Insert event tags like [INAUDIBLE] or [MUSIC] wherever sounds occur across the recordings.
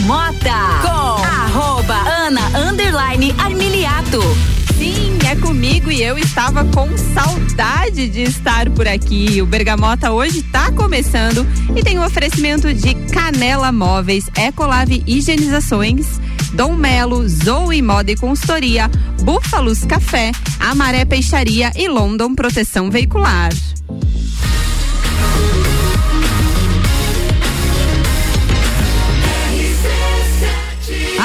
Bergamota com arroba Ana Underline Armiliato. Sim, é comigo e eu estava com saudade de estar por aqui. O Bergamota hoje está começando e tem o um oferecimento de Canela Móveis, Ecolave Higienizações, Dom Melo, Zoe Moda e Consultoria, Búfalos Café, Amaré Peixaria e London Proteção Veicular.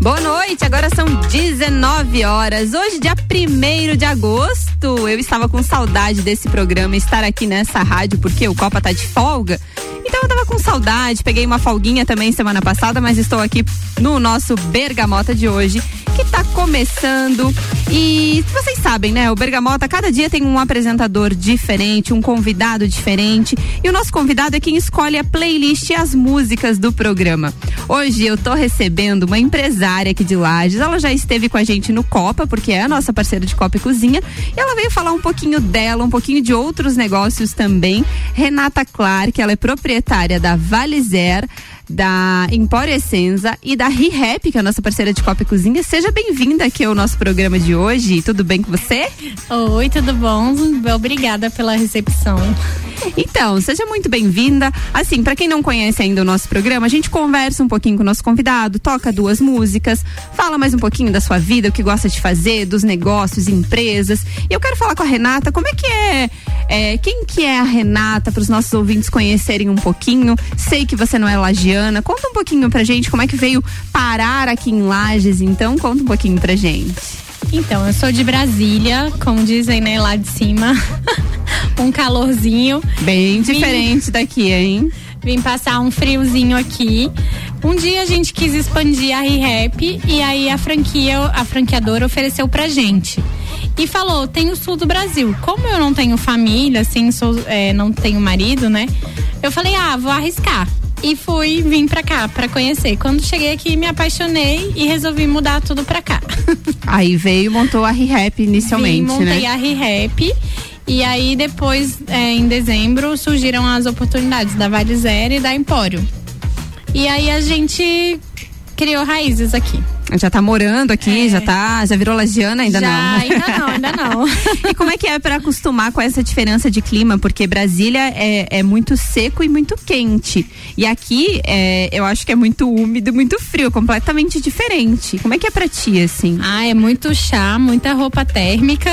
Boa noite, agora são 19 horas. Hoje, dia 1 de agosto. Eu estava com saudade desse programa, estar aqui nessa rádio, porque o Copa tá de folga. Então eu tava com saudade, peguei uma folguinha também semana passada, mas estou aqui no nosso Bergamota de hoje, que tá começando. E vocês sabem, né? O Bergamota cada dia tem um apresentador diferente, um convidado diferente. E o nosso convidado é quem escolhe a playlist e as músicas do programa. Hoje eu tô recebendo uma empresária aqui de Lages. Ela já esteve com a gente no Copa, porque é a nossa parceira de Copa e Cozinha. E ela veio falar um pouquinho dela, um pouquinho de outros negócios também. Renata Clark, ela é proprietária da Valizer da Empório Essenza e da ReHap, que é a nossa parceira de Copa e Cozinha. Seja bem-vinda aqui ao nosso programa de hoje. Tudo bem com você? Oi, tudo bom? Obrigada pela recepção. Então, seja muito bem-vinda. Assim, para quem não conhece ainda o nosso programa, a gente conversa um pouquinho com o nosso convidado, toca duas músicas, fala mais um pouquinho da sua vida, o que gosta de fazer, dos negócios, empresas. E eu quero falar com a Renata, como é que é, é quem que é a Renata para os nossos ouvintes conhecerem um pouquinho. Sei que você não é lagiana Conta um pouquinho pra gente como é que veio parar aqui em Lages, então conta um pouquinho pra gente. Então, eu sou de Brasília, como dizem, né, lá de cima. [LAUGHS] um calorzinho. Bem diferente Vim... daqui, hein? Vim passar um friozinho aqui. Um dia a gente quis expandir a ReHap e aí a franquia, a franqueadora ofereceu pra gente. E falou, tem o sul do Brasil. Como eu não tenho família, assim, sou, é, não tenho marido, né? Eu falei, ah, vou arriscar e fui vim para cá para conhecer. Quando cheguei aqui me apaixonei e resolvi mudar tudo para cá. [LAUGHS] Aí veio montou a ReHap inicialmente, Vim, montei né? a ReHap e aí depois é, em dezembro surgiram as oportunidades da Vale Zero e da Empório. E aí a gente criou raízes aqui. Já tá morando aqui, é. já tá, já virou lagiana, ainda já, não? Ainda não, ainda não. [LAUGHS] e como é que é para acostumar com essa diferença de clima? Porque Brasília é, é muito seco e muito quente. E aqui é, eu acho que é muito úmido, muito frio, completamente diferente. Como é que é pra ti, assim? Ah, é muito chá, muita roupa térmica.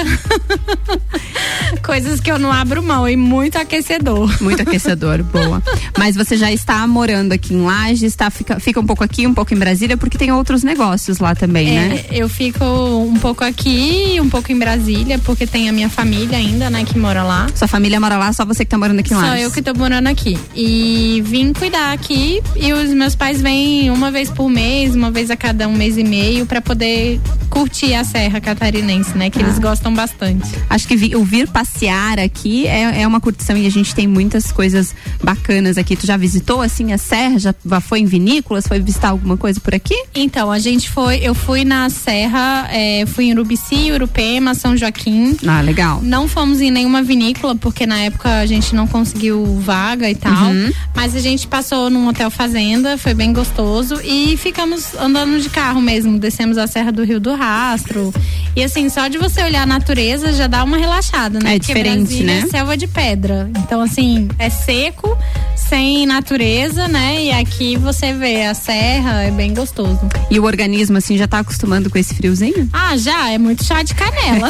[LAUGHS] Coisas que eu não abro mão e muito aquecedor. Muito aquecedor, boa. Mas você já está morando aqui em Lages, tá, fica, fica um pouco aqui, um pouco em Brasília, porque tem outros negócios negócios lá também, é, né? Eu fico um pouco aqui, um pouco em Brasília, porque tem a minha família ainda, né, que mora lá. Sua família mora lá, só você que tá morando aqui lá? Só eu que tô morando aqui. E vim cuidar aqui e os meus pais vêm uma vez por mês, uma vez a cada um mês e meio, para poder curtir a Serra Catarinense, né? Que ah. eles gostam bastante. Acho que vi, o vir passear aqui é, é uma curtição e a gente tem muitas coisas bacanas aqui. Tu já visitou, assim, a Serra? Já foi em vinícolas? Foi visitar alguma coisa por aqui? Então, a gente foi, eu fui na Serra, é, fui em Urubici, Urupema, São Joaquim. Ah, legal. Não fomos em nenhuma vinícola, porque na época a gente não conseguiu vaga e tal. Uhum. Mas a gente passou num hotel fazenda, foi bem gostoso. E ficamos andando de carro mesmo. Descemos a Serra do Rio do Rastro. E assim, só de você olhar a natureza já dá uma relaxada, né? É porque diferente, Brasília né? É selva de pedra. Então, assim, é seco, sem natureza, né? E aqui você vê a serra, é bem gostoso. E o organismo assim, já tá acostumando com esse friozinho? Ah, já, é muito chá de canela.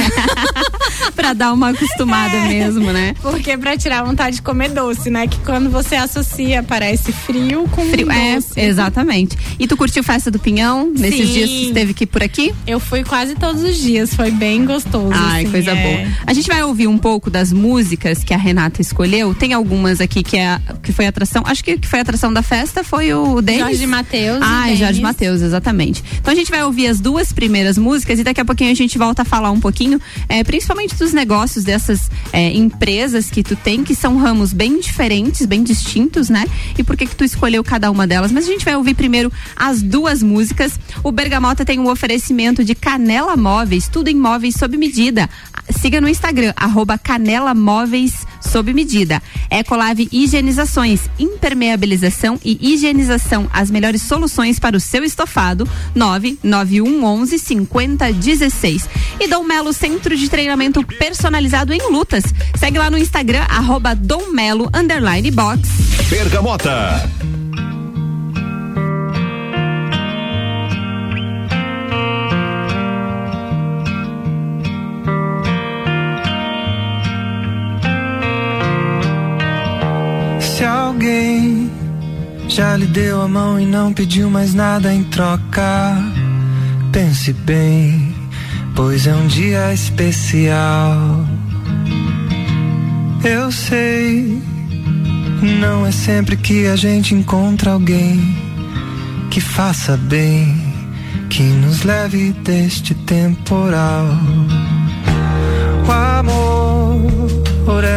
[LAUGHS] pra dar uma acostumada [LAUGHS] é, mesmo, né? Porque pra tirar a vontade de comer doce, né? Que quando você associa, parece frio com frio. É, doce. É, exatamente. E tu curtiu Festa do Pinhão? Nesses Sim. dias que esteve aqui por aqui? Eu fui quase todos os dias, foi bem gostoso. Ai, assim, coisa é. boa. A gente vai ouvir um pouco das músicas que a Renata escolheu. Tem algumas aqui que, é, que foi atração. Acho que que foi atração da festa foi o Denis. Jorge Matheus. Ah, Jorge Matheus, exatamente. Então a gente vai ouvir as duas primeiras músicas e daqui a pouquinho a gente volta a falar um pouquinho, é, principalmente dos negócios dessas é, empresas que tu tem, que são ramos bem diferentes, bem distintos, né? E por que que tu escolheu cada uma delas. Mas a gente vai ouvir primeiro as duas músicas. O Bergamota tem um oferecimento de Canela Móveis, tudo em móveis sob medida. Siga no Instagram, arroba Canela Móveis sob medida. Ecolave Higienizações, impermeabilização e higienização, as melhores soluções para o seu estofado, 99111 5016. E Dom Melo Centro de Treinamento Personalizado em Lutas. Segue lá no Instagram, arroba Dom Melo, underline box. Bergamota. Alguém já lhe deu a mão e não pediu mais nada em troca. Pense bem, pois é um dia especial. Eu sei, não é sempre que a gente encontra alguém que faça bem, que nos leve deste temporal. O amor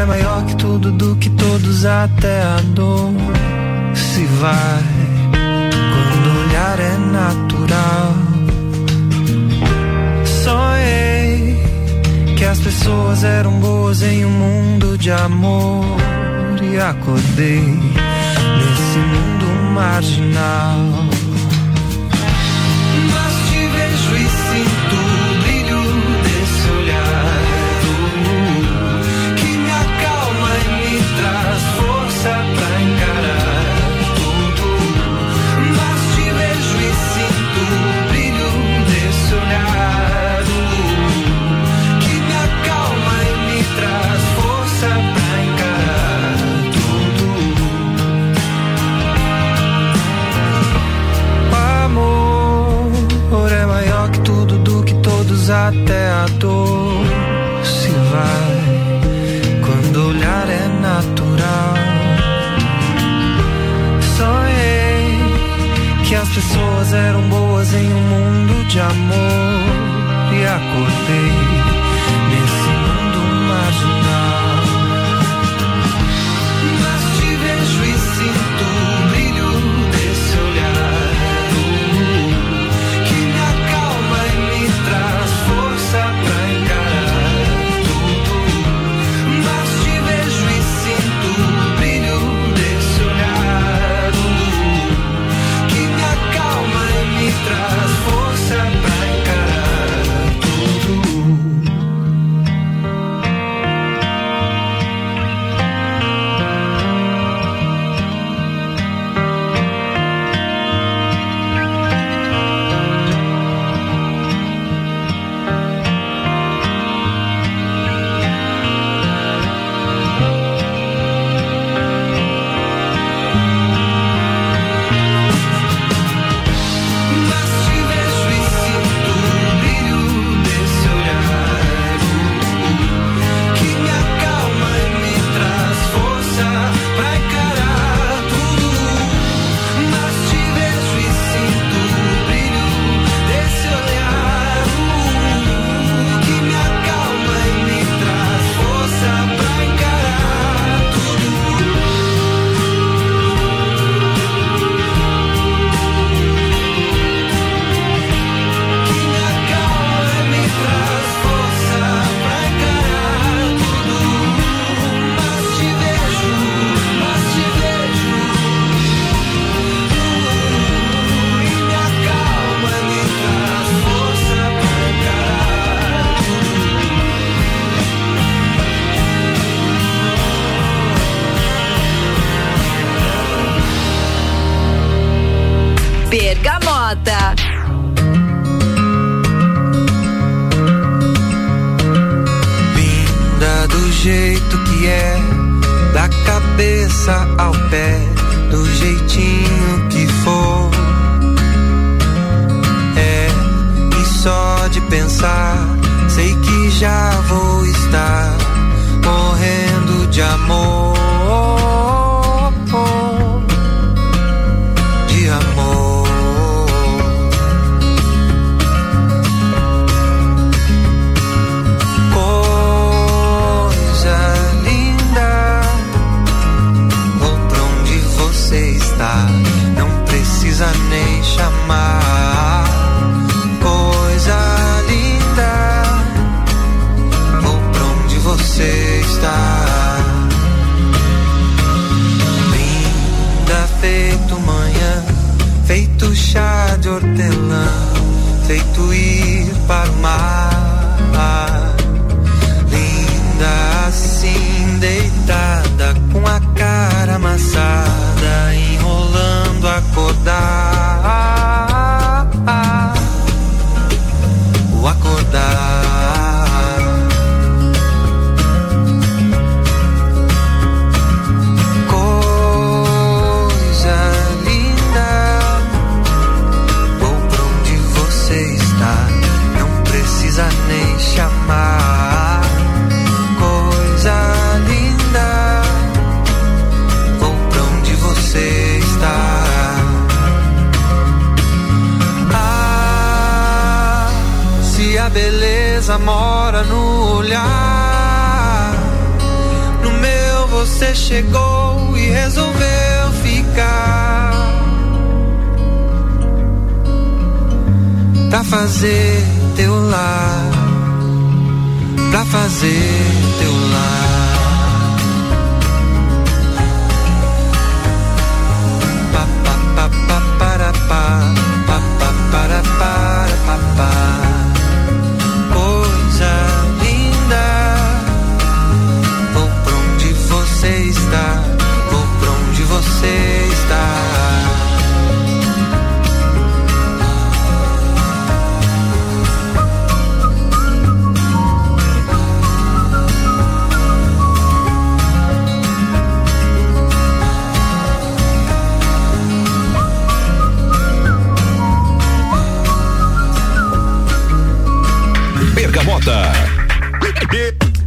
maior que tudo, do que todos, até a dor se vai. Quando o olhar é natural. Sonhei que as pessoas eram boas em um mundo de amor. E acordei nesse mundo marginal.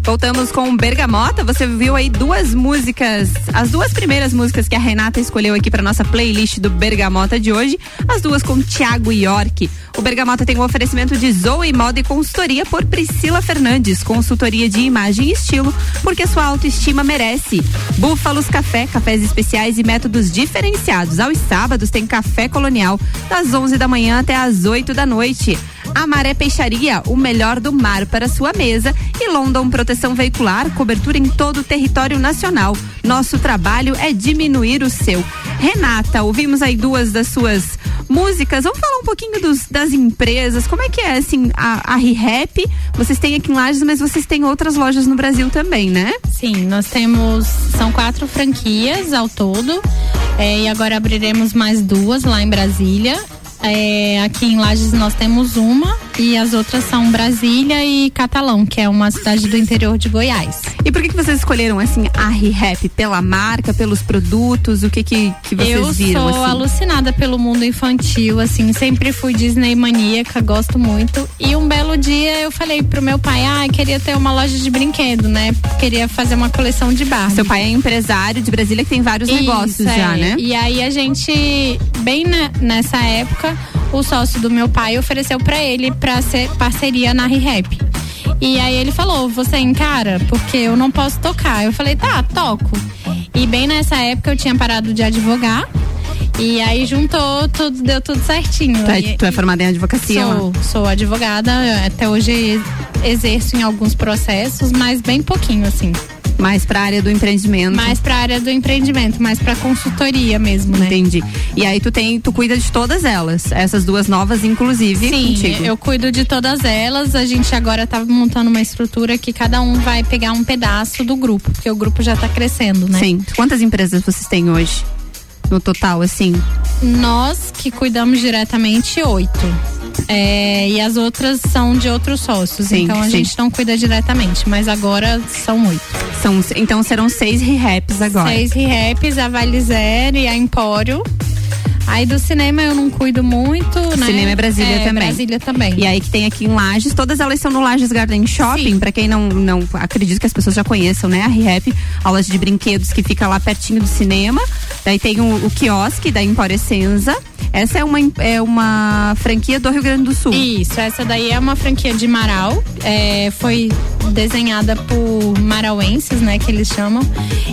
Voltamos com Bergamota. Você viu aí duas músicas, as duas primeiras músicas que a Renata escolheu aqui para nossa playlist do Bergamota de hoje, as duas com Thiago York. O Bergamota tem um oferecimento de Zoe Moda e consultoria por Priscila Fernandes, consultoria de imagem e estilo, porque sua autoestima merece. Búfalos Café, cafés especiais e métodos diferenciados. Aos sábados tem café colonial, das 11 da manhã até as 8 da noite. Amaré Peixaria, o melhor do mar para sua mesa. E London Proteção Veicular, cobertura em todo o território nacional. Nosso trabalho é diminuir o seu. Renata, ouvimos aí duas das suas músicas. Vamos falar um pouquinho dos, das empresas. Como é que é, assim, a, a ReHap? Vocês têm aqui em Lages, mas vocês têm outras lojas no Brasil também, né? Sim, nós temos, são quatro franquias ao todo. É, e agora abriremos mais duas lá em Brasília é, aqui em Lages nós temos uma e as outras são Brasília e Catalão, que é uma cidade do interior de Goiás. E por que, que vocês escolheram assim a ReHap? Pela marca, pelos produtos? O que que, que vocês eu viram? Eu sou assim? alucinada pelo mundo infantil, assim, sempre fui Disney maníaca, gosto muito. E um belo dia eu falei pro meu pai, ah, queria ter uma loja de brinquedo, né? Queria fazer uma coleção de bar. Seu pai é empresário de Brasília que tem vários Isso, negócios é. já, né? E aí a gente, bem nessa época, o sócio do meu pai ofereceu para ele para ser parceria na ReHap. E aí ele falou: Você encara? Porque eu não posso tocar. Eu falei: Tá, toco. E bem nessa época eu tinha parado de advogar. E aí juntou, tudo, deu tudo certinho. Tu é, tu é formada em advocacia? Sou, sou advogada, até hoje exerço em alguns processos, mas bem pouquinho, assim. Mais para a área do empreendimento. Mais para a área do empreendimento, mais para consultoria mesmo, né? Entendi. E aí tu tem, tu cuida de todas elas, essas duas novas inclusive Sim, contigo. eu cuido de todas elas. A gente agora tá montando uma estrutura que cada um vai pegar um pedaço do grupo, porque o grupo já está crescendo, né? Sim. Quantas empresas vocês têm hoje? No total, assim? Nós que cuidamos diretamente oito. É, e as outras são de outros sócios. Sim, então a sim. gente não cuida diretamente, mas agora são oito. São, então serão seis rehaps agora. Seis rehaps, a Valizer e a Empório. Aí do cinema eu não cuido muito, né? Cinema é Brasília é, também. Brasília também. E aí que tem aqui em Lages, todas elas são no Lages Garden Shopping, para quem não, não acredito que as pessoas já conheçam, né? A ReHap, aulas de brinquedos que fica lá pertinho do cinema. Daí tem o, o quiosque da Emporescenza. Essa é uma, é uma franquia do Rio Grande do Sul. Isso, essa daí é uma franquia de Marau. É, foi desenhada por marauenses, né, que eles chamam,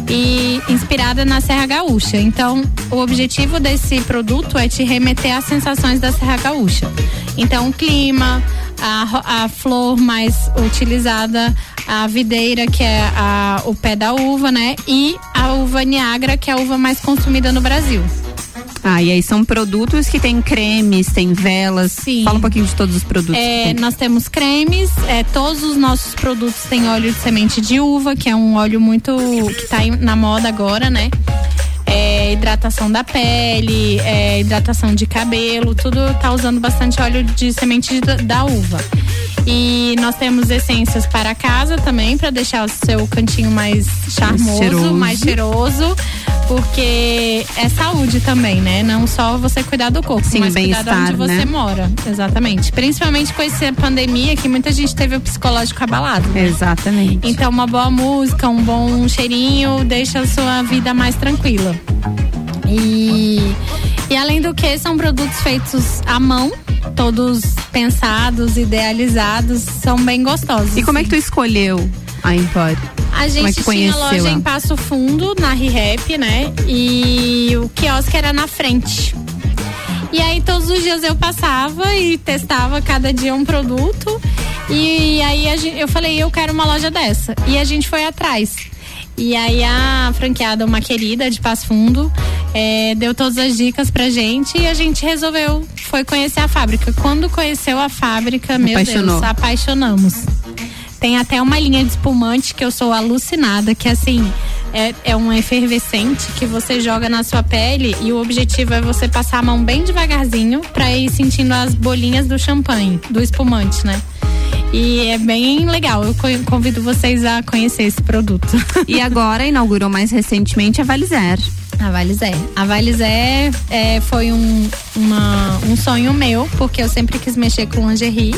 e inspirada na Serra Gaúcha. Então, o objetivo desse produto é te remeter às sensações da Serra Gaúcha. Então, o clima, a, a flor mais utilizada, a videira, que é a, o pé da uva, né? E a uva Niagara, que é a uva mais consumida no Brasil. Ah, e aí são produtos que tem cremes, tem velas. Sim. Fala um pouquinho de todos os produtos. É, nós temos cremes, é, todos os nossos produtos têm óleo de semente de uva, que é um óleo muito que está na moda agora, né? É, hidratação da pele, é, hidratação de cabelo, tudo tá usando bastante óleo de semente de, da uva. E nós temos essências para casa também, para deixar o seu cantinho mais charmoso, cheiroso. mais cheiroso. Porque é saúde também, né? Não só você cuidar do corpo, Sim, mas cuidar de onde você né? mora. Exatamente. Principalmente com essa pandemia que muita gente teve o psicológico abalado. Né? Exatamente. Então, uma boa música, um bom cheirinho deixa a sua vida mais tranquila. E, e além do que, são produtos feitos à mão todos pensados, idealizados, são bem gostosos. E como é que tu escolheu a Empório? A gente é tinha loja em Passo Fundo, na ReHap, né? E o quiosque era na frente. E aí todos os dias eu passava e testava cada dia um produto. E aí gente, eu falei, eu quero uma loja dessa. E a gente foi atrás. E aí a franqueada, uma querida de Passo Fundo, é, deu todas as dicas pra gente e a gente resolveu, foi conhecer a fábrica. Quando conheceu a fábrica, meu Apaixonou. Deus, apaixonamos. Tem até uma linha de espumante que eu sou alucinada, que assim, é, é um efervescente que você joga na sua pele e o objetivo é você passar a mão bem devagarzinho para ir sentindo as bolinhas do champanhe, do espumante, né? E é bem legal. Eu convido vocês a conhecer esse produto. E agora inaugurou mais recentemente a Valizer. A Valizé. A Valizé é, foi um, uma, um sonho meu, porque eu sempre quis mexer com lingerie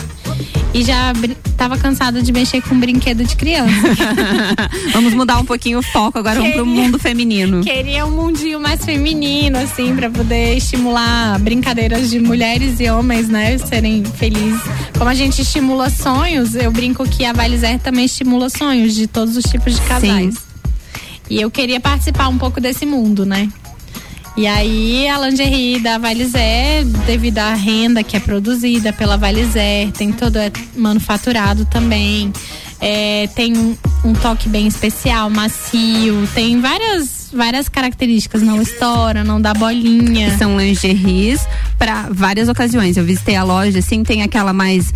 e já estava cansada de mexer com brinquedo de criança. [LAUGHS] vamos mudar um pouquinho o foco agora, queria, vamos pro mundo feminino. Queria um mundinho mais feminino, assim, para poder estimular brincadeiras de mulheres e homens, né, serem felizes. Como a gente estimula sonhos, eu brinco que a Valizer também estimula sonhos de todos os tipos de casais. Sim. E eu queria participar um pouco desse mundo, né? E aí a lingerie da Valizer, devido à renda que é produzida pela Valizer, tem todo é manufaturado também. É, tem um, um toque bem especial, macio, tem várias várias características, não estoura, não dá bolinha. São lingeries para várias ocasiões. Eu visitei a loja, assim, tem aquela mais,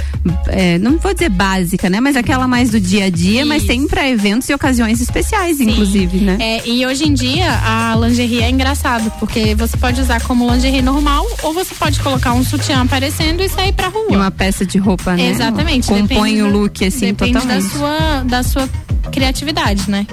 é, não vou dizer básica, né? Mas aquela mais do dia a dia, Isso. mas tem para eventos e ocasiões especiais, Sim. inclusive, né? É, e hoje em dia a lingerie é engraçado, porque você pode usar como lingerie normal ou você pode colocar um sutiã aparecendo e sair pra rua. E uma peça de roupa, né? Exatamente. Compõe o look, assim, depende totalmente. da sua, da sua criatividade, né?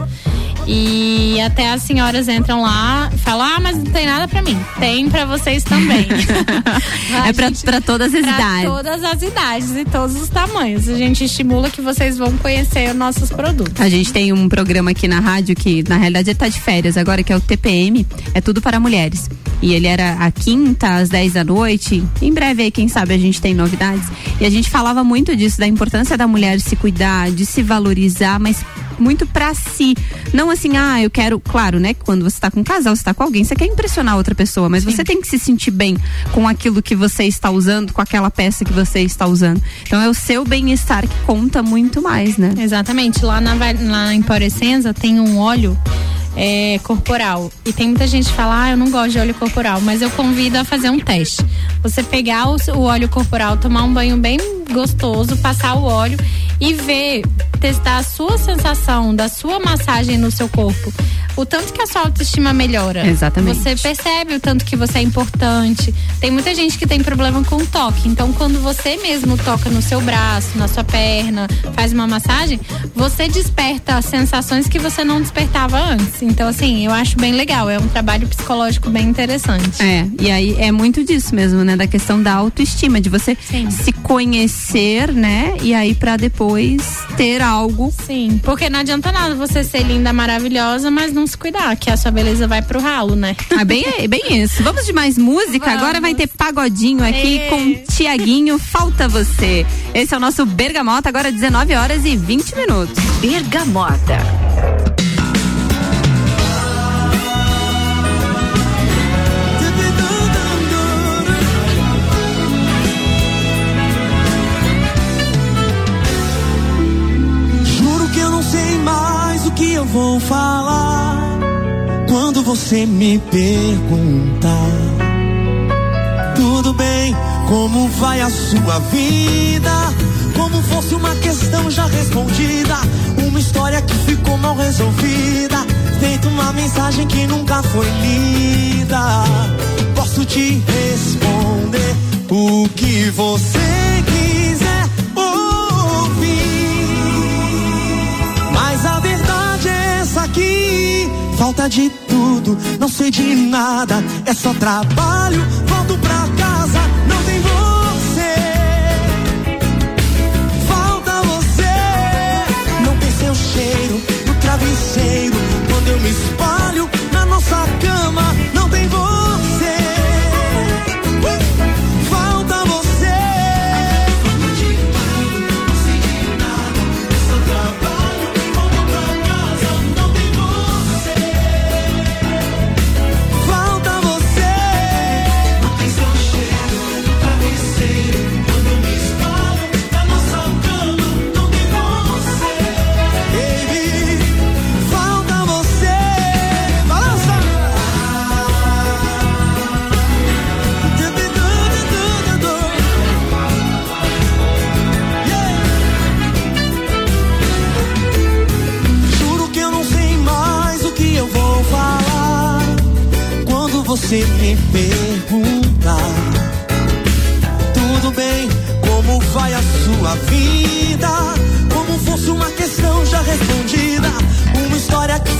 E até as senhoras entram lá e falam: Ah, mas não tem nada para mim. Tem para vocês também. [LAUGHS] é para todas as pra idades. todas as idades e todos os tamanhos. A gente estimula que vocês vão conhecer os nossos produtos. A gente tem um programa aqui na rádio que, na realidade, está de férias agora, que é o TPM. É tudo para mulheres. E ele era a quinta, às 10 da noite. Em breve aí, quem sabe, a gente tem novidades. E a gente falava muito disso, da importância da mulher se cuidar, de se valorizar, mas muito para si. Não assim, ah, eu quero, claro, né? Quando você tá com um casal, você tá com alguém, você quer impressionar outra pessoa, mas Sim. você tem que se sentir bem com aquilo que você está usando, com aquela peça que você está usando. Então é o seu bem-estar que conta muito mais, né? Exatamente. Lá na lá em Porescenza tem um óleo é, corporal. E tem muita gente que fala, ah, eu não gosto de óleo corporal, mas eu convido a fazer um teste. Você pegar o, o óleo corporal, tomar um banho bem gostoso, passar o óleo e ver, testar a sua sensação da sua massagem no seu corpo o tanto que a sua autoestima melhora. Exatamente. Você percebe o tanto que você é importante. Tem muita gente que tem problema com toque. Então, quando você mesmo toca no seu braço, na sua perna, faz uma massagem, você desperta sensações que você não despertava antes. Então, assim, eu acho bem legal. É um trabalho psicológico bem interessante. É, e aí é muito disso mesmo, né? Da questão da autoestima, de você Sim. se conhecer, né? E aí para depois ter algo. Sim, porque não adianta nada você ser linda, maravilhosa, mas não se cuidar, que a sua beleza vai pro ralo, né? [LAUGHS] Ah, bem, bem isso. Vamos de mais música? Vamos. Agora vai ter pagodinho aqui e... com Tiaguinho, Falta Você. Esse é o nosso Bergamota, agora 19 horas e 20 minutos. Bergamota. Juro que quando você me perguntar como vai a sua vida? Como fosse uma questão já respondida, uma história que ficou mal resolvida, feito uma mensagem que nunca foi lida. Posso te responder o que você quiser ouvir, mas a verdade é essa aqui. Falta de tudo, não sei de nada, é só trabalho, volto pra casa,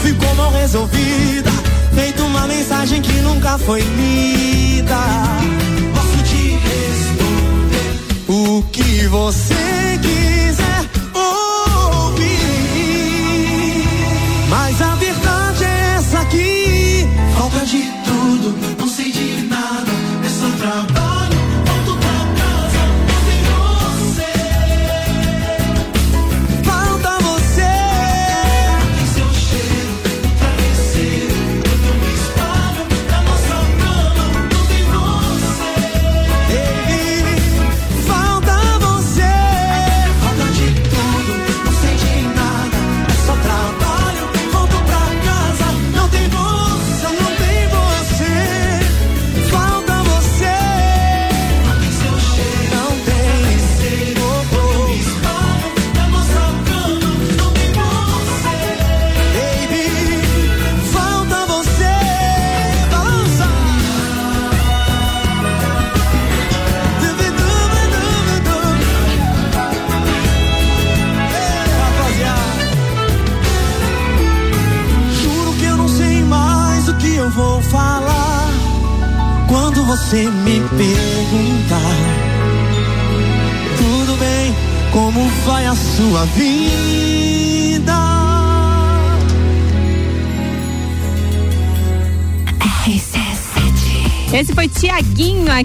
ficou mal resolvida, feito uma mensagem que nunca foi lida. Posso te responder o que você quiser ouvir, mas a verdade é essa aqui. Falta de tudo, não sei de nada, é só trabalho.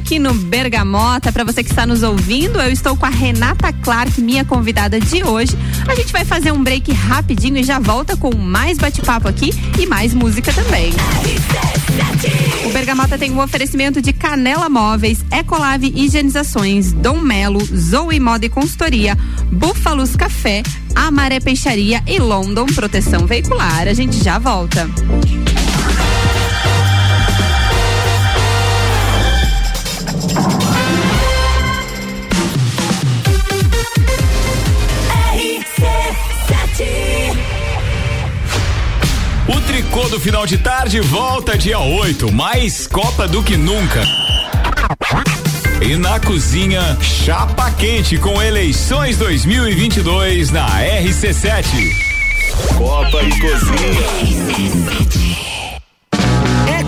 Aqui no Bergamota. Para você que está nos ouvindo, eu estou com a Renata Clark, minha convidada de hoje. A gente vai fazer um break rapidinho e já volta com mais bate-papo aqui e mais música também. O Bergamota tem um oferecimento de Canela Móveis, Ecolave Higienizações, Dom Melo, Zoe Moda e Consultoria, Búfalos Café, Amaré Peixaria e London Proteção Veicular. A gente já volta. O tricô do final de tarde volta dia 8, mais Copa do que nunca. E na cozinha, chapa quente com eleições 2022 na RC7. Copa e cozinha.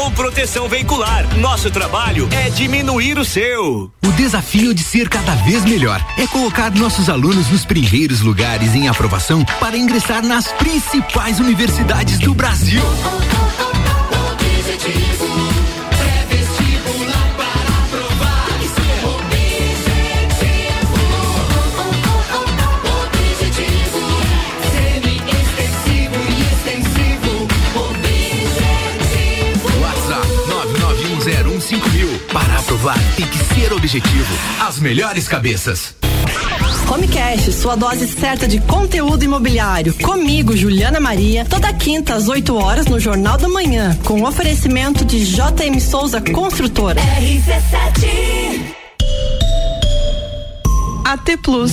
Rondon Proteção Veicular. Nosso trabalho é diminuir o seu. O desafio de ser cada vez melhor é colocar nossos alunos nos primeiros lugares em aprovação para ingressar nas principais universidades do Brasil. Aprovar tem que ser objetivo. As melhores cabeças. Homecast, sua dose certa de conteúdo imobiliário. Comigo, Juliana Maria, toda quinta às 8 horas no Jornal da Manhã, com oferecimento de JM Souza Construtora. RC7 AT Plus.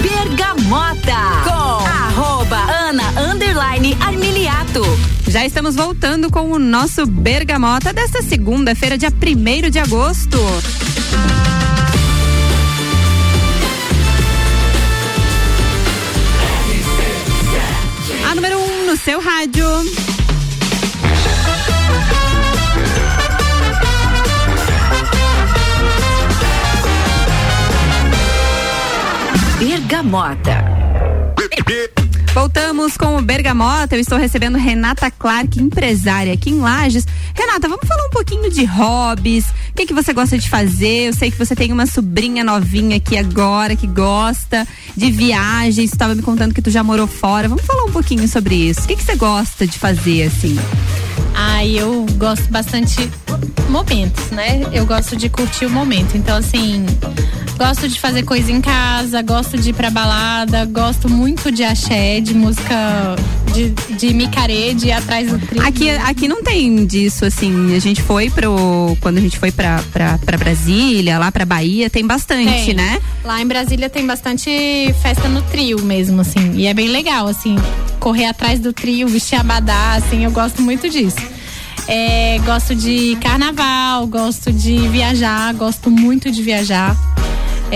Bergamota com arroba Ana Underline Armiliato. Já estamos voltando com o nosso Bergamota desta segunda-feira, dia 1 de agosto. A número 1 um no seu rádio. Bergamota. Voltamos com o Bergamota. Eu estou recebendo Renata Clark, empresária aqui em Lages. Renata, vamos falar um pouquinho de hobbies. O que, que você gosta de fazer? Eu sei que você tem uma sobrinha novinha aqui agora que gosta de viagens. Estava me contando que tu já morou fora. Vamos falar um pouquinho sobre isso. O que, que você gosta de fazer assim? Ah, eu gosto bastante momentos, né? Eu gosto de curtir o momento. Então, assim, gosto de fazer coisa em casa, gosto de ir pra balada, gosto muito de axé, de música de, de micaré, de ir atrás do trilho. Aqui, aqui não tem disso, assim. A gente foi pro. Quando a gente foi pra, pra, pra Brasília, lá pra Bahia, tem bastante, tem. né? Lá em Brasília tem bastante festa no trio mesmo, assim. E é bem legal, assim, correr atrás do trio, vestir abadá, assim, eu gosto muito disso. É, gosto de carnaval, gosto de viajar, gosto muito de viajar.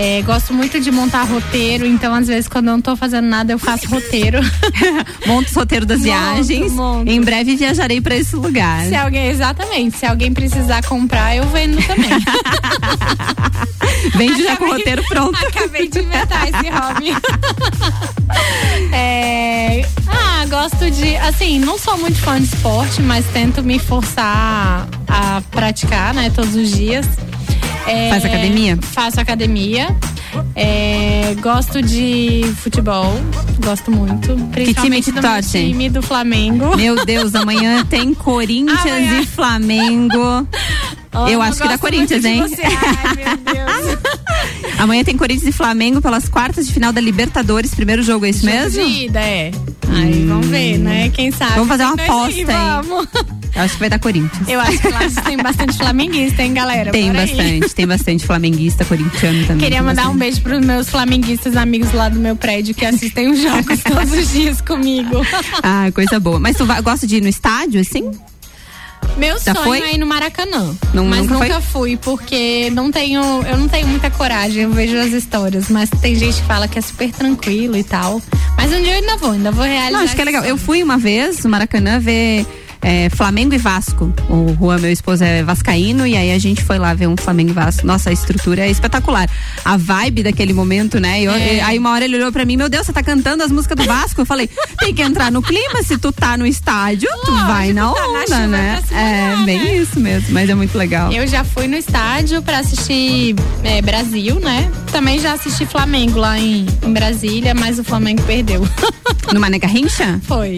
É, gosto muito de montar roteiro, então às vezes quando eu não tô fazendo nada eu faço roteiro. [LAUGHS] Monto o roteiro das monto, viagens. Monto. Em breve viajarei para esse lugar. Se alguém, exatamente, se alguém precisar comprar, eu vendo também. [LAUGHS] Vende já com o roteiro pronto. Acabei de inventar esse hobby. [LAUGHS] é, ah, gosto de. Assim, não sou muito fã de esporte, mas tento me forçar a praticar, né, todos os dias. É, Faz academia? Faço academia. É, gosto de futebol, gosto muito. Que time que torce? time do Flamengo. Meu Deus, amanhã [LAUGHS] tem Corinthians amanhã. e Flamengo. Oh, eu acho que dá Corinthians, hein? Ai, meu Deus. [LAUGHS] Amanhã tem Corinthians e Flamengo pelas quartas de final da Libertadores. Primeiro jogo, é isso mesmo? Vida, é. Aí hum. vamos ver, né? Quem sabe. Vamos fazer uma aposta aí. Vamos. Eu acho que vai dar Corinthians. Eu acho que lá [LAUGHS] tem bastante flamenguista, hein, galera? Tem bastante, tem bastante flamenguista corintiano também. Queria mandar bastante. um beijo pros meus flamenguistas amigos lá do meu prédio que assistem os jogos [LAUGHS] todos os dias comigo. Ah, coisa boa. Mas tu vai, gosta de ir no estádio, assim? Meu Já sonho foi? é ir no Maracanã. Não- mas nunca nunca, fui, porque não tenho, eu não tenho muita coragem, eu vejo as histórias. Mas tem gente que fala que é super tranquilo e tal. Mas um dia eu ainda vou, ainda vou realizar. Não, acho que é legal. sonho. Eu fui uma vez no Maracanã ver é, Flamengo e Vasco. O Juan, meu esposo, é vascaíno e aí a gente foi lá ver um Flamengo e Vasco. Nossa, a estrutura é espetacular. A vibe daquele momento, né? Eu- É. aí uma hora ele olhou pra mim, meu Deus, você tá cantando as músicas do Vasco? Eu falei, tem que entrar no clima, se tu tá no estádio, tu Lógico, vai na tá na onda, né? se É, bem né? isso mesmo, mas é muito legal. Eu já fui no estádio pra assistir é, Brasil, né? Também já assisti Flamengo lá em, em Brasília, mas o Flamengo perdeu. [LAUGHS] No Mané Garrincha? Foi.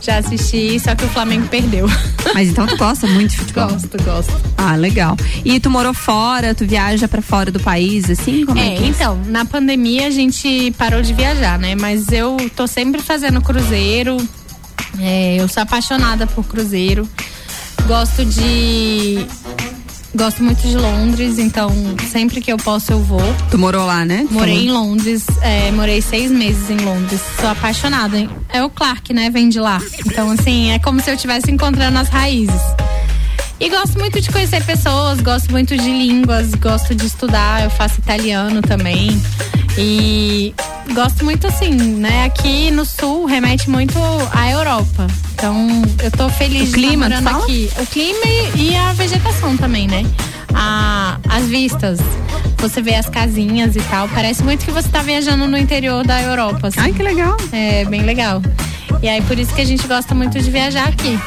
Já assisti, só que o Flamengo perdeu. [LAUGHS] Mas então tu gosta muito de futebol? Gosto, gosto. Ah, legal. E tu morou fora, tu viaja pra fora do país, assim? Como é, É, que é? então, na pandemia a gente parou de viajar, né? Mas eu tô sempre fazendo cruzeiro. É, eu sou apaixonada por cruzeiro. Gosto de. Gosto muito de Londres, então sempre que eu posso eu vou. Tu morou lá, né? Morei em. Londres, é, morei seis meses em Londres. Sou apaixonada. hein? É o Clark, né? Vem de lá. Então, assim, é como se eu estivesse encontrando as raízes. E gosto muito de conhecer pessoas, gosto muito de línguas, gosto de estudar, eu faço italiano também. E gosto muito assim, né? Aqui no sul remete muito à Europa. Então eu tô feliz O de estar morando aqui. O clima e, e a vegetação também, né? A, as vistas. Você vê as casinhas e tal. Parece muito que você tá viajando no interior da Europa. Assim. Ai, que legal. É bem legal. E aí por isso que a gente gosta muito de viajar aqui.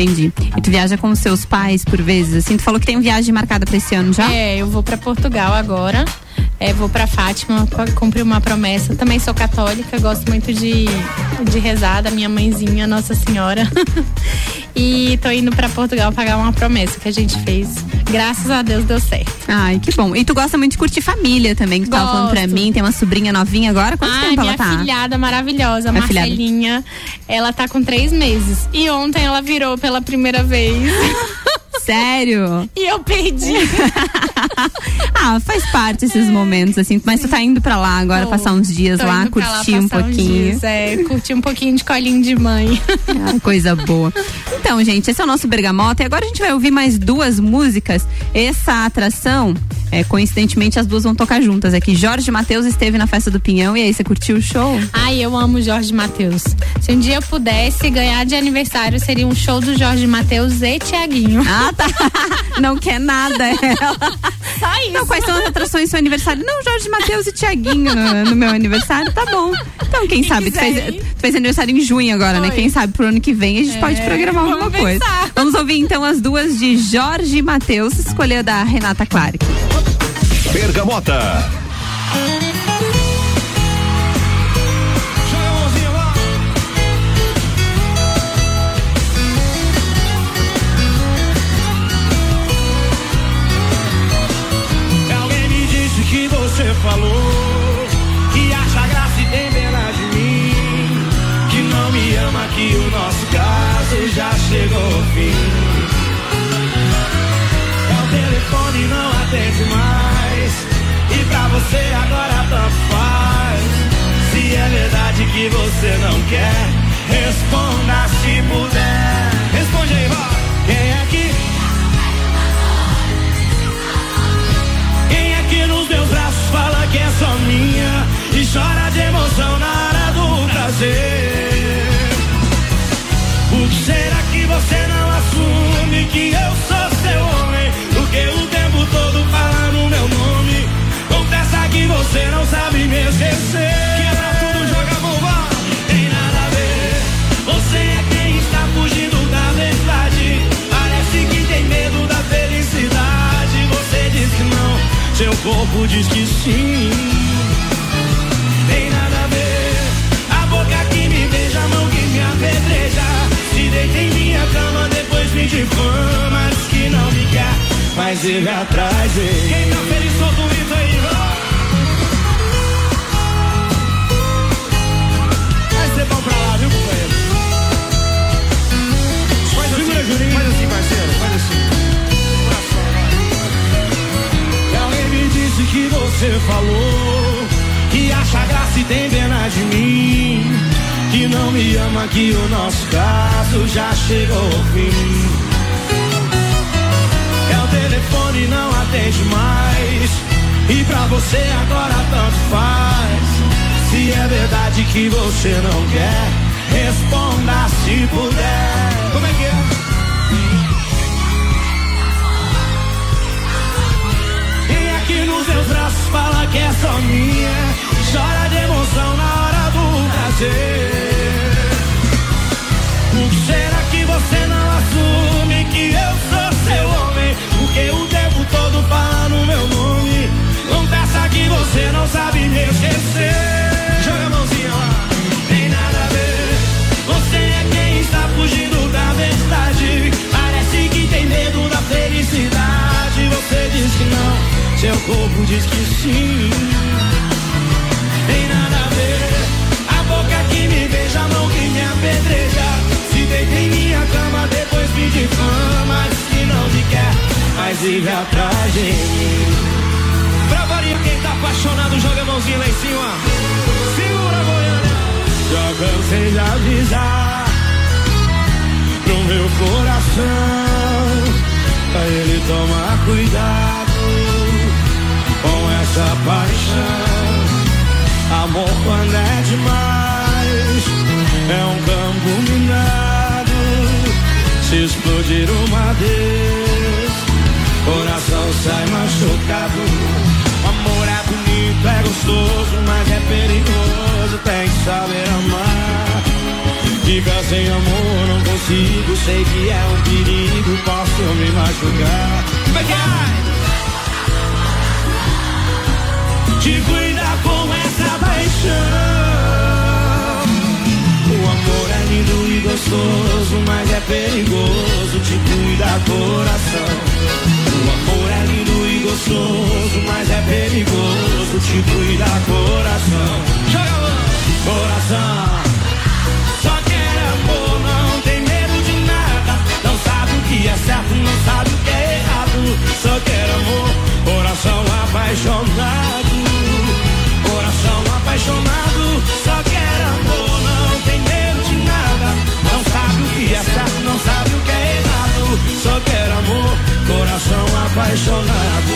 Entendi. E tu viaja com os seus pais por vezes, assim? Tu falou que tem viagem marcada pra esse ano já? É, eu vou pra Portugal agora. É, vou pra Fátima cumprir uma promessa. Também sou católica, gosto muito de, de rezar da minha mãezinha, Nossa Senhora. [LAUGHS] e tô indo pra Portugal pagar uma promessa que a gente fez. Graças a Deus deu certo. Ai, que bom. E tu gosta muito de curtir família também, que tu tava falando pra mim. Tem uma sobrinha novinha agora. Quanto Ai, tempo minha ela tá? filhada maravilhosa, Afilhada. Marcelinha. Ela tá com três meses. E ontem ela virou pela primeira vez. [LAUGHS] Sério? e eu perdi. [LAUGHS] ah, faz parte esses momentos, assim. Mas tu tá indo pra lá agora, Tô. passar uns dias Tô lá, pra lá curtir um pouquinho. dias, é, curtir um pouquinho de colinho de mãe. [LAUGHS] Ah, coisa boa. Então, gente, esse é o nosso Bergamota. E agora a gente vai ouvir mais duas músicas. Essa atração, é, coincidentemente, as duas vão tocar juntas aqui. Jorge Matheus esteve na festa do Pinhão. E aí, você curtiu o show? Ai, eu amo Jorge Matheus. Se um dia eu pudesse ganhar de aniversário, seria um show do Jorge Matheus e Tiaguinho. Ah, tá. [LAUGHS] Não quer nada ela. [LAUGHS] Só isso. Não, quais são as atrações do seu aniversário? Não, Jorge Matheus e Tiaguinho no, no meu aniversário, tá bom. Então, quem sabe, tu fez, tu fez aniversário em junho agora, né? Foi. Quem sabe pro ano que vem a gente É, pode programar alguma coisa. pensar. Vamos ouvir então as duas de Jorge Matheus, escolha da Renata Clark. Bergamota. Falou que acha graça e tem pena de mim, que não me ama, que o nosso caso já chegou ao fim. É o telefone não atende mais e pra você agora tanto faz. Se é verdade que você não quer, responda se puder. Responde aí, vai. Chora de emoção na hora do prazer? Por que será que você não assume que eu sou seu homem? Porque o tempo todo fala no meu nome. Confessa que você não sabe me esquecer. Quebra tudo, joga bomba. Tem nada a ver. Você é quem está fugindo da verdade. Parece que tem medo da felicidade. Você diz que não, seu corpo diz que sim. chega atrás. Ei. Quem tá feliz sou o grito aí, vai. ser bom pra lá, viu, companheiro? Faz assim, Faz assim, parceiro, faz assim. E alguém me disse que você falou que acha graça e tem pena de mim. Que não me ama, que o nosso caso já chegou ao fim. O telefone não atende mais. E pra você agora tanto faz. Se é verdade que você não quer, responda se puder. Como é que é? E aqui nos seus braços fala que é só minha. Chora de emoção na hora do prazer. Por que será que você não assume que eu sou seu homem? Porque o tempo todo fala no meu nome. Não peça que você não sabe me esquecer. Joga a mãozinha lá. Tem nada a ver. Você é quem está fugindo da verdade. Parece que tem medo da felicidade. Você diz que não, seu corpo diz que sim. Tem nada a ver. A boca que me beija, a mão que me apedreja. Se deita em minha cama, depois pede fama. Diz que não me quer, mas vive atrás de mim. Pra variar, quem tá apaixonado, joga a mãozinha lá em cima. Segura Goiânia. Já cansei de avisar pro meu coração. Pra ele tomar cuidado com essa paixão. Amor quando é demais é um campo minado. Se explodir uma vez, coração sai machucado. Amor é bonito, é gostoso, mas é perigoso. Tem que saber amar. Fica sem amor, não consigo. Sei que é um perigo, posso me machucar. É? Te cuidar com essa paixão. O amor é lindo e gostoso, mas é perigoso. Te cuida coração. O amor é lindo e gostoso, mas é perigoso. Te cuida coração. Joga. Coração. Só quer amor, não tem medo de nada. Não sabe o que é certo, não sabe o que é errado. Só quer amor, coração apaixonado. Coração apaixonado, só quer amor, não tem medo de nada. Não sabe o que é certo, não sabe o que é errado. Só quer amor, coração apaixonado.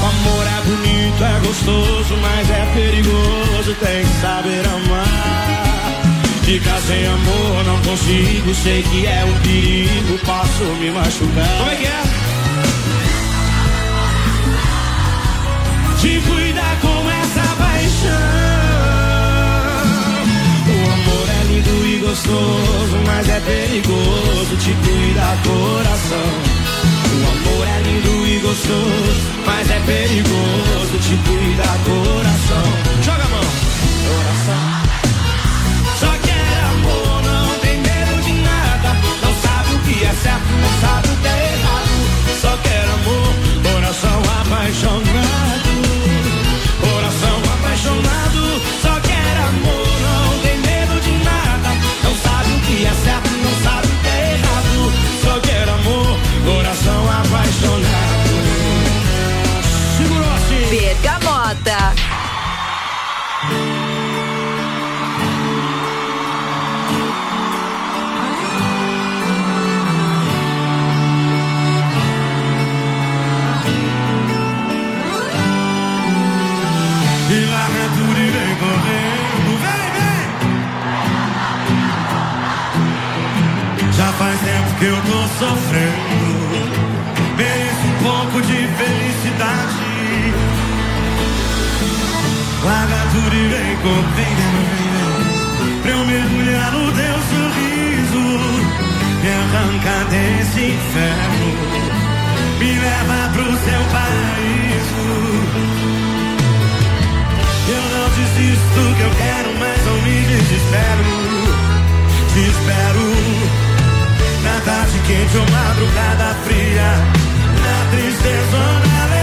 O amor é bonito, é gostoso, mas é perigoso, tem que saber amar. Ficar sem amor, não consigo, sei que é um perigo, posso me machucar. Como é que é? Te cuidar perigoso, te cuida coração. O amor é lindo e gostoso, mas é perigoso, te cuida coração. Joga a mão, coração. Só quer amor, não tem medo de nada. Não sabe o que é certo, não sabe o que é errado. Só quer amor, coração apaixonado. Eu tô sofrendo. Mereço um pouco de felicidade. Larga tudo e vem vem. Pra eu mergulhar no teu sorriso. Me arranca desse inferno. Me leva pro seu paraíso. Eu não desisto que eu quero, mas não me desespero. Te espero na tarde quente ou madrugada fria, na tristeza ou na alegria.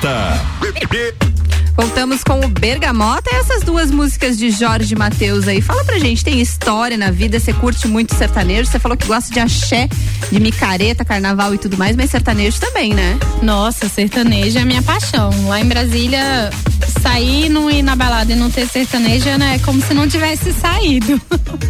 Bergamota. Voltamos com o Bergamota e essas duas músicas de Jorge Matheus aí. Fala pra gente, tem história na vida? Você curte muito sertanejo? Você falou que gosta de axé, de micareta, carnaval e tudo mais, mas sertanejo também, né? Nossa, sertanejo é a minha paixão. Lá em Brasília, sair, não ir na balada e não ter sertanejo, né? É como se não tivesse saído. [LAUGHS]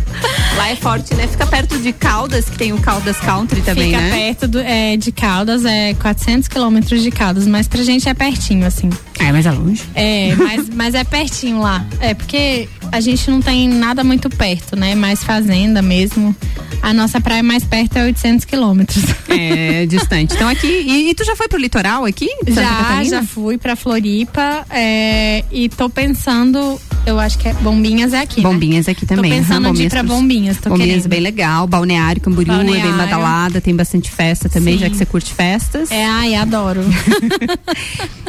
Lá é forte, né? Fica perto de Caldas, que tem o Caldas Country também, Fica né? perto do, é, de Caldas, é 400 quilômetros de Caldas, mas pra gente é pertinho, assim. É, mas é longe. É, mas, mas é pertinho lá. É porque a gente não tem nada muito perto, né? Mais fazenda mesmo. A nossa praia mais perto é 800 quilômetros. É, distante. Então aqui, e, e tu já foi pro litoral aqui? Já, Catarina? já fui pra Floripa é, e tô pensando, eu acho que é Bombinhas é aqui. né? Bombinhas aqui também. Tô pensando aham, de ir pra Bombinhas, tô Bombinhas querendo. é bem legal. Balneário Camboriú é bem Balneário. badalada, tem bastante festa também, Sim. já que você curte festas. É, ai, adoro. [LAUGHS]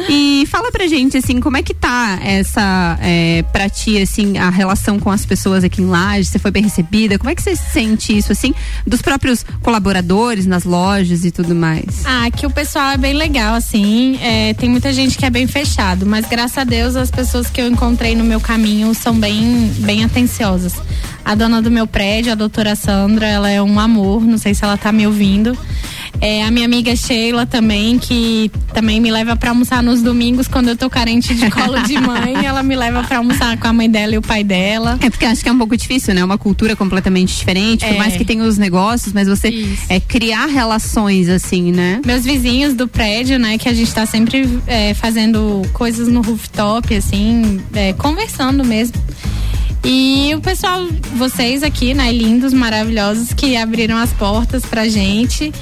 E fala pra gente, assim, como é que tá essa, é, pra ti, assim, a relação com as pessoas aqui em Lages? Você foi bem recebida? Como é que você sente isso, assim, dos próprios colaboradores nas lojas e tudo mais? Ah, que o pessoal é bem legal, assim. é, tem muita gente que é bem fechado, mas graças a Deus as pessoas que eu encontrei no meu caminho são bem, bem atenciosas. A dona do meu prédio, a doutora Sandra, ela é um amor, não sei se ela tá me ouvindo. É, a minha amiga Sheila também, que também me leva pra almoçar nos domingos quando eu tô carente de colo de mãe. [LAUGHS] ela me leva pra almoçar com a mãe dela e o pai dela. É porque acho que é um pouco difícil, né? Uma cultura completamente diferente, por É. mais que tenha os negócios, mas você é criar relações, assim, né? Meus vizinhos do prédio, né, que a gente tá sempre é, fazendo coisas no rooftop, assim, é, conversando mesmo. E o pessoal, vocês aqui, né, lindos, maravilhosos, que abriram as portas pra gente.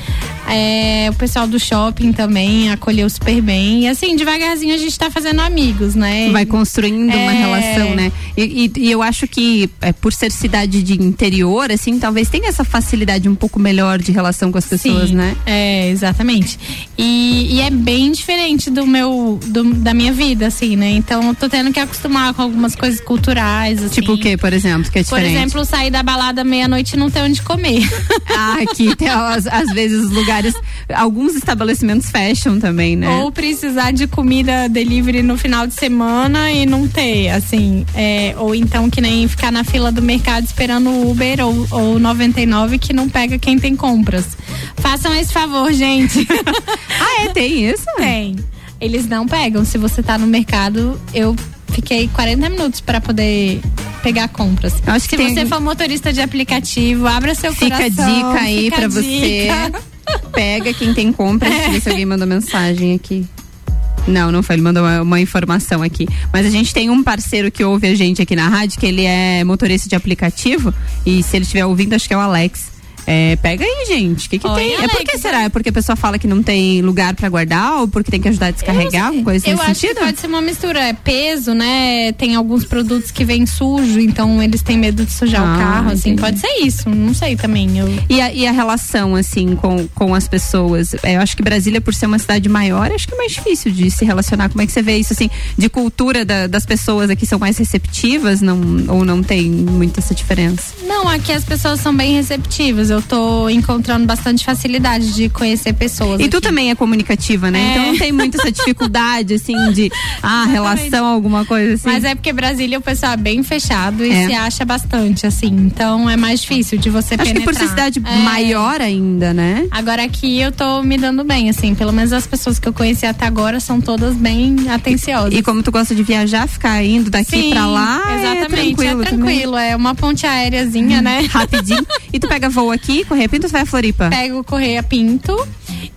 É, o pessoal do shopping também acolheu super bem. E assim, devagarzinho a gente tá fazendo amigos, né? Vai construindo uma É. relação, né? E, e- e eu acho que, é, por ser cidade de interior, assim, talvez tenha essa facilidade um pouco melhor de relação com as pessoas, Sim, né? É, exatamente. E, e é bem diferente do meu, do- da minha vida, assim, né? Então eu tô tendo que acostumar com algumas coisas culturais, assim. Tipo o que, por exemplo, que é Por diferente? exemplo, sair da balada meia-noite e não ter onde comer. Ah, aqui tem às, às vezes os lugares, alguns estabelecimentos fecham também, né? Ou precisar de comida delivery no final de semana e não ter, assim. é, ou então que nem ficar na fila do mercado esperando o Uber ou, ou 99 que não pega quem tem compras. Façam esse favor, gente. [LAUGHS] ah, é? Tem isso? Tem. Eles não pegam. Se você tá no mercado, eu fiquei 40 minutos para poder pegar compras. acho que Se tem- você for motorista de aplicativo, abra seu Fica a coração. dica aí fica pra a você. Pega quem tem compra. Deixa eu ver se alguém mandou mensagem aqui. Não, não foi. Ele mandou uma, uma informação aqui. Mas a gente tem um parceiro que ouve a gente aqui na rádio, que ele é motorista de aplicativo. E se ele estiver ouvindo, acho que é o Alex. É, pega aí, gente. O que, que Oi, tem? é por que será? É porque a pessoa fala que não tem lugar pra guardar ou porque tem que ajudar a descarregar? Alguma coisa Eu nesse acho sentido? que pode ser uma mistura. É peso, né? Tem alguns produtos que vêm sujo, então eles têm medo de sujar Ah, o carro, assim. entendi. Pode ser isso. Não sei também. Eu... E a, e a relação, assim, com, com as pessoas? É, eu acho que Brasília, por ser uma cidade maior, acho que é mais difícil de se relacionar. Como é que você vê isso, assim, de cultura da- das pessoas aqui são mais receptivas não, ou não tem muita essa diferença? Não, aqui as pessoas são bem receptivas. Eu eu tô encontrando bastante facilidade de conhecer pessoas. E aqui. tu também é comunicativa, né? É. Então não tem muito essa dificuldade, assim, de [LAUGHS] ah, relação, alguma coisa assim. Mas é porque Brasília o pessoal é bem fechado e É. se acha bastante, assim. Então é mais difícil de você Acho que penetrar. por ser cidade É. maior ainda, né? Agora aqui eu tô me dando bem, assim. Pelo menos as pessoas que eu conheci até agora são todas bem atenciosas. E como tu gosta de viajar, ficar indo daqui Sim, pra lá, exatamente. é tranquilo, é tranquilo, é uma ponte aéreazinha, né? Rapidinho. [LAUGHS] E tu pega voo aqui, Correia Pinto, ou tu vai a Floripa? Pego Correia Pinto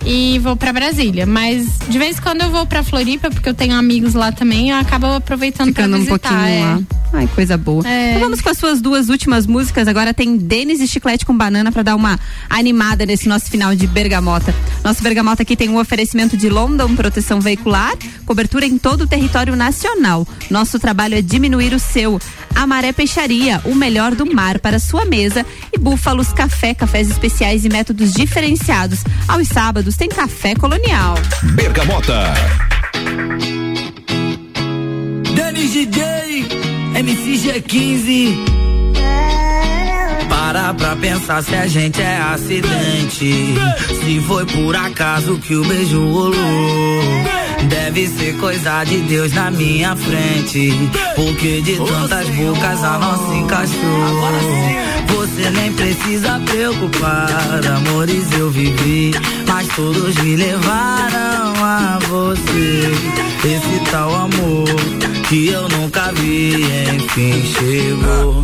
e vou pra Brasília. Mas de vez em quando eu vou pra Floripa, porque eu tenho amigos lá também, eu acabo aproveitando Ficando pra um visitar. pouquinho é. lá. Ai, coisa boa. É. Então vamos com as suas duas últimas músicas. Agora tem Denis e Chiclete com Banana pra dar uma animada nesse nosso final de Bergamota. Nosso Bergamota aqui tem um oferecimento de London Proteção Veicular, cobertura em todo o território nacional. Nosso trabalho é diminuir o seu. Amaré Peixaria, o melhor do mar para sua mesa. E Búfalos Café, cafés especiais e métodos diferenciados. Aos sábados tem café colonial. Bergamota. Denis DJ, MCG15. Para pra pensar se a gente é acidente. Se foi por acaso que o beijo rolou. Deve ser coisa de Deus na minha frente. Porque de tantas bocas a nossa encaixou. Você nem precisa preocupar. Amores eu vivi, mas todos me levaram a você. Esse tal amor que eu nunca vi, enfim chegou.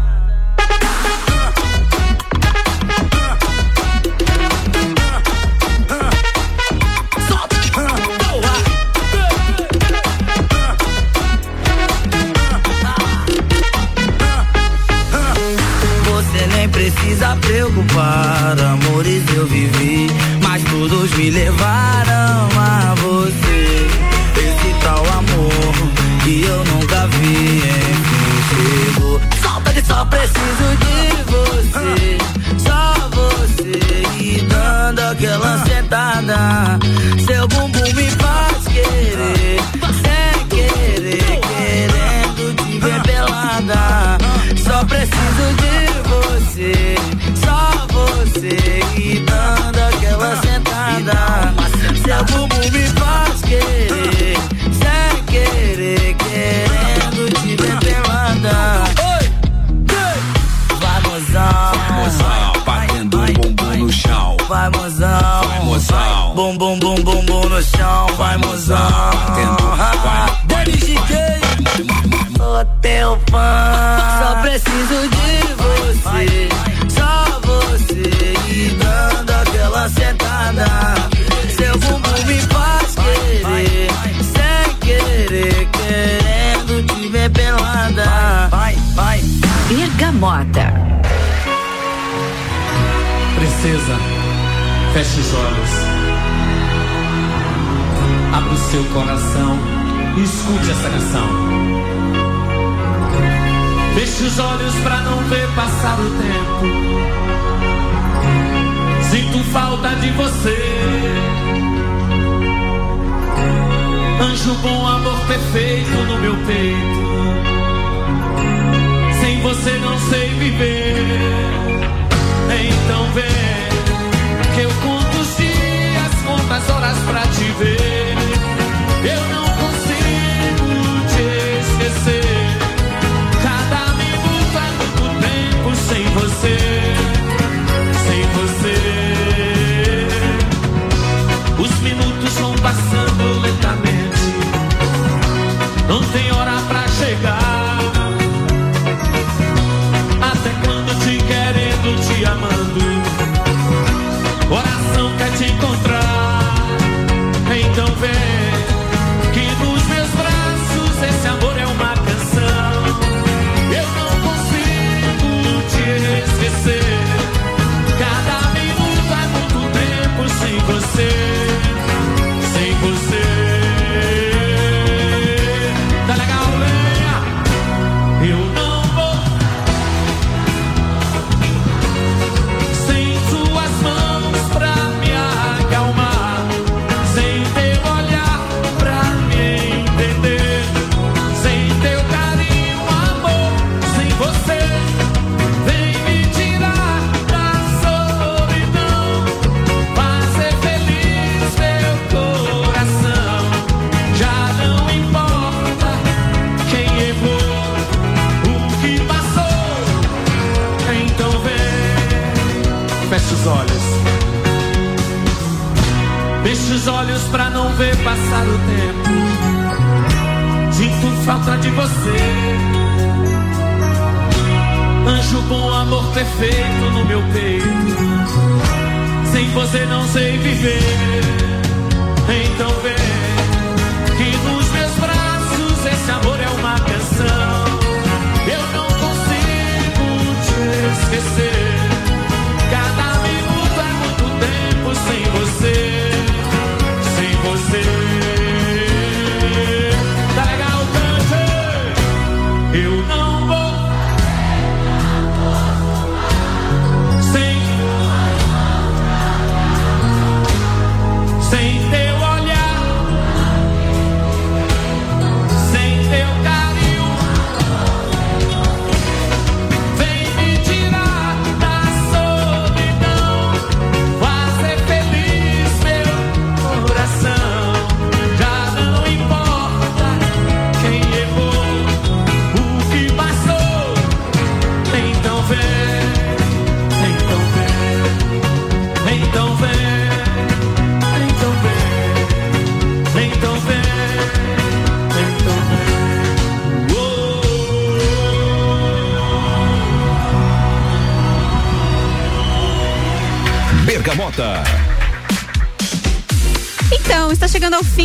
Preocupar, amores eu vivi, mas todos me levaram a você. Esse tal amor que eu nunca vi, enfim chegou. Solta de só preciso de você, só você e dando aquela sentada. Seu bumbum me faz querer, sem querer, querendo te ver pelada. Só preciso de você, só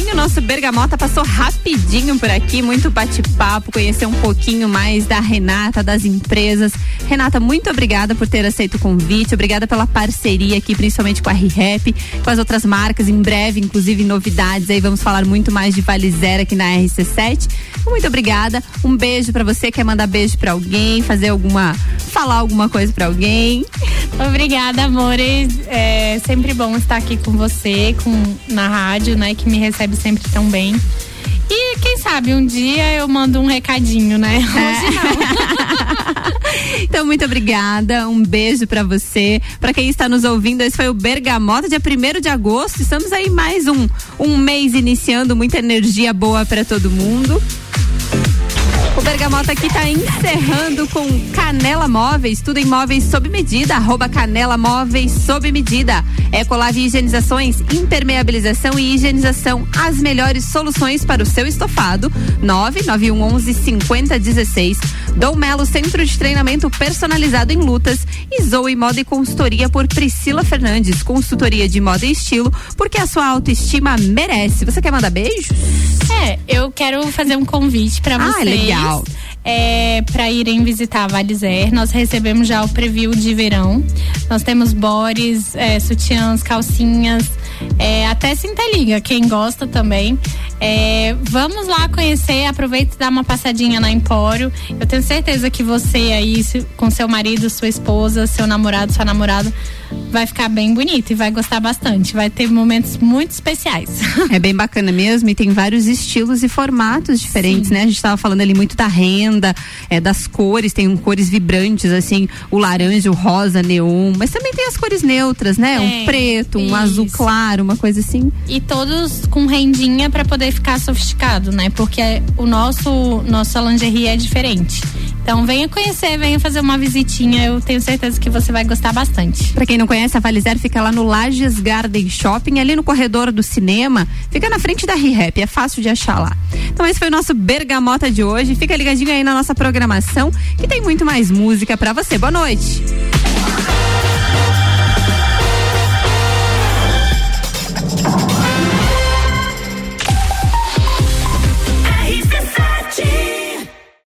fim o nosso Bergamota. Passou rapidinho por aqui, muito bate-papo, conhecer um pouquinho mais da Renata, das empresas. Renata, muito obrigada por ter aceito o convite, obrigada pela parceria aqui, principalmente com a ReHap, com as outras marcas. Em breve, inclusive, novidades aí. Vamos falar muito mais de Valizera aqui na RC7. Muito obrigada. Um beijo para você. Quer mandar beijo para alguém, fazer alguma. falar alguma coisa para alguém? Obrigada, amores. É sempre bom estar aqui com você, com, na rádio, né? Que me recebe sempre tão bem. E quem sabe um dia eu mando um recadinho, né? Hoje não. [LAUGHS] Então, muito obrigada. Um beijo pra você. Pra quem está nos ouvindo, esse foi o Bergamota, dia 1 de agosto. Estamos aí mais um, um mês iniciando, muita energia boa pra todo mundo. Bergamota aqui tá encerrando com Canela Móveis, tudo em móveis sob medida, arroba Canela Móveis sob medida. Ecolave Higienizações, impermeabilização e higienização, as melhores soluções para o seu estofado. 99111 5016. Dom Melo Centro de Treinamento Personalizado em Lutas e Zoe Moda e Consultoria por Priscila Fernandes, consultoria de moda e estilo, porque a sua autoestima merece. Você quer mandar beijos? É, eu quero fazer um convite para Ah, vocês. legal. É, para irem visitar a Valizer. Nós recebemos já o preview de verão. Nós temos bores, é, sutiãs, calcinhas, é, até cinta liga, quem gosta também. É, vamos lá conhecer, aproveita e dá uma passadinha na Empório. Eu tenho certeza que você aí, se- com seu marido, sua esposa, seu namorado, sua namorada, vai ficar bem bonito e vai gostar bastante. Vai ter momentos muito especiais. [LAUGHS] É bem bacana mesmo e tem vários estilos e formatos diferentes, né? A gente estava falando ali muito da renda, é, das cores, tem um cores vibrantes, assim, o laranja, o rosa, neon, mas também tem as cores neutras, né? um Tem, preto, um isso. azul claro, uma coisa assim. E todos com rendinha para poder ficar sofisticado, né? Porque o nosso nossa lingerie é diferente. Então venha conhecer, venha fazer uma visitinha. Eu tenho certeza que você vai gostar bastante. Pra quem não conhece, a Valizer fica lá no Lages Garden Shopping, ali no corredor do cinema. Fica na frente da ReHap, é fácil de achar lá. Então esse foi o nosso Bergamota de hoje. Fica ligadinho aí na nossa programação, que tem muito mais música pra você. Boa noite.